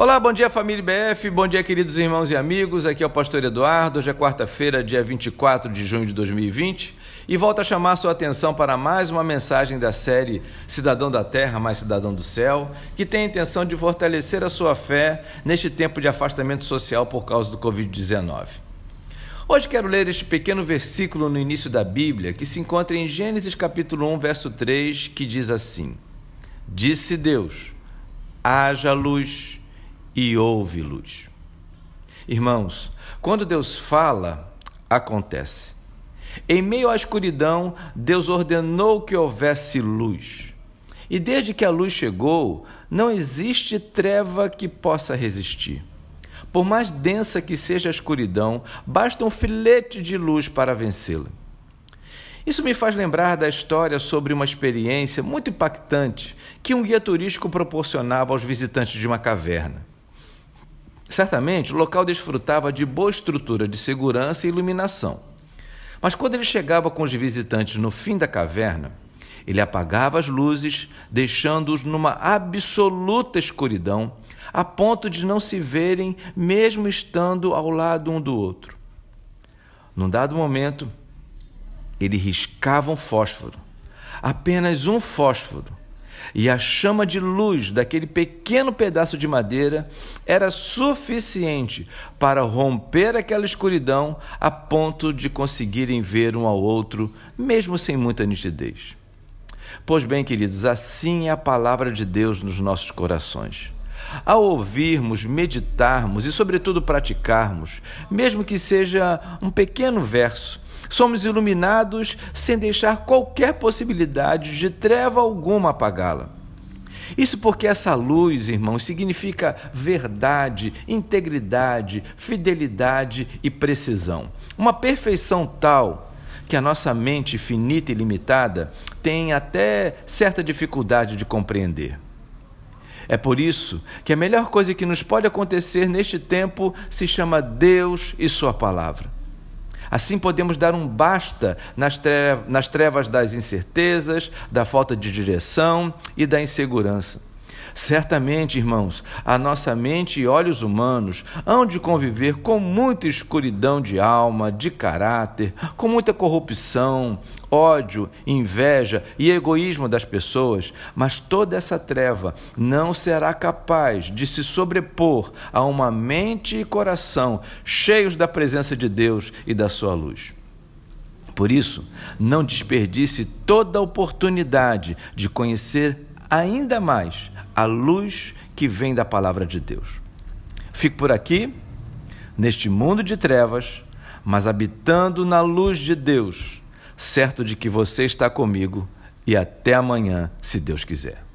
Olá, bom dia família BF, bom dia queridos irmãos e amigos. Aqui é o pastor Eduardo. Hoje é quarta-feira, dia 24 de junho de 2020, e volto a chamar sua atenção para mais uma mensagem da série Cidadão da Terra mais Cidadão do Céu, que tem a intenção de fortalecer a sua fé neste tempo de afastamento social por causa do COVID-19. Hoje quero ler este pequeno versículo no início da Bíblia, que se encontra em Gênesis capítulo 1, verso 3, que diz assim: Disse Deus: haja luz e houve luz. Irmãos, quando Deus fala, acontece. Em meio à escuridão, Deus ordenou que houvesse luz. E desde que a luz chegou, não existe treva que possa resistir. Por mais densa que seja a escuridão, basta um filete de luz para vencê-la. Isso me faz lembrar da história sobre uma experiência muito impactante que um guia turístico proporcionava aos visitantes de uma caverna. Certamente, o local desfrutava de boa estrutura de segurança e iluminação. Mas quando ele chegava com os visitantes no fim da caverna, ele apagava as luzes, deixando-os numa absoluta escuridão, a ponto de não se verem, mesmo estando ao lado um do outro. Num dado momento, ele riscava um fósforo, apenas um fósforo, e a chama de luz daquele pequeno pedaço de madeira era suficiente para romper aquela escuridão a ponto de conseguirem ver um ao outro, mesmo sem muita nitidez. Pois bem, queridos, assim é a palavra de Deus nos nossos corações. Ao ouvirmos, meditarmos e, sobretudo, praticarmos, mesmo que seja um pequeno verso, Somos iluminados sem deixar qualquer possibilidade de treva alguma apagá-la. Isso porque essa luz, irmãos, significa verdade, integridade, fidelidade e precisão. Uma perfeição tal que a nossa mente finita e limitada tem até certa dificuldade de compreender. É por isso que a melhor coisa que nos pode acontecer neste tempo se chama Deus e Sua palavra. Assim podemos dar um basta nas trevas das incertezas, da falta de direção e da insegurança. Certamente, irmãos, a nossa mente e olhos humanos hão de conviver com muita escuridão de alma, de caráter, com muita corrupção, ódio, inveja e egoísmo das pessoas, mas toda essa treva não será capaz de se sobrepor a uma mente e coração cheios da presença de Deus e da sua luz. Por isso, não desperdice toda a oportunidade de conhecer ainda mais a luz que vem da palavra de Deus. Fico por aqui, neste mundo de trevas, mas habitando na luz de Deus, certo de que você está comigo e até amanhã, se Deus quiser.